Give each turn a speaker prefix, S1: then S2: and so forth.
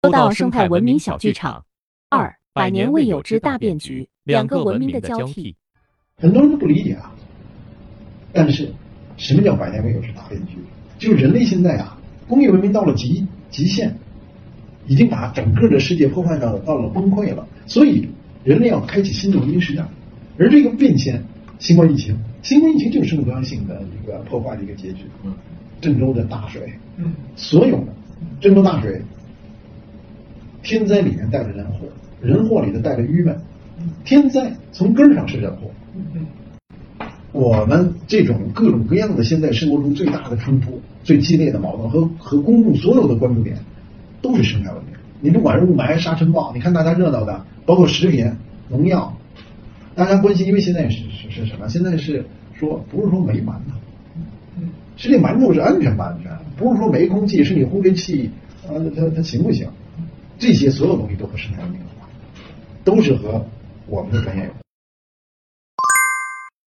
S1: 说到生态文明小剧场，二百年未有之大变局，两个文明的交替。
S2: 很多人都不理解啊，但是什么叫百年未有之大变局？就是人类现在啊，工业文明到了极极限，已经把整个的世界破坏到到了崩溃了，所以人类要开启新的文明时代。而这个变迁，新冠疫情，新冠疫情就是生物多样性的一个破坏的一个结局。嗯，郑州的大水，嗯，所有的郑州大水。天灾里面带着人祸，人祸里头带着郁闷。天灾从根儿上是人祸。我们这种各种各样的现在生活中最大的冲突、最激烈的矛盾和和公众所有的关注点，都是生态文明。你不管是雾霾、沙尘暴，你看大家热闹的，包括食品、农药，大家关心，因为现在是是是什么？现在是说不是说没馒头，是这馒头是安全不安全？不是说没空气，是你呼这气啊，它它行不行？这些所有东西都和生态文明有关，都是和我们的专业有关。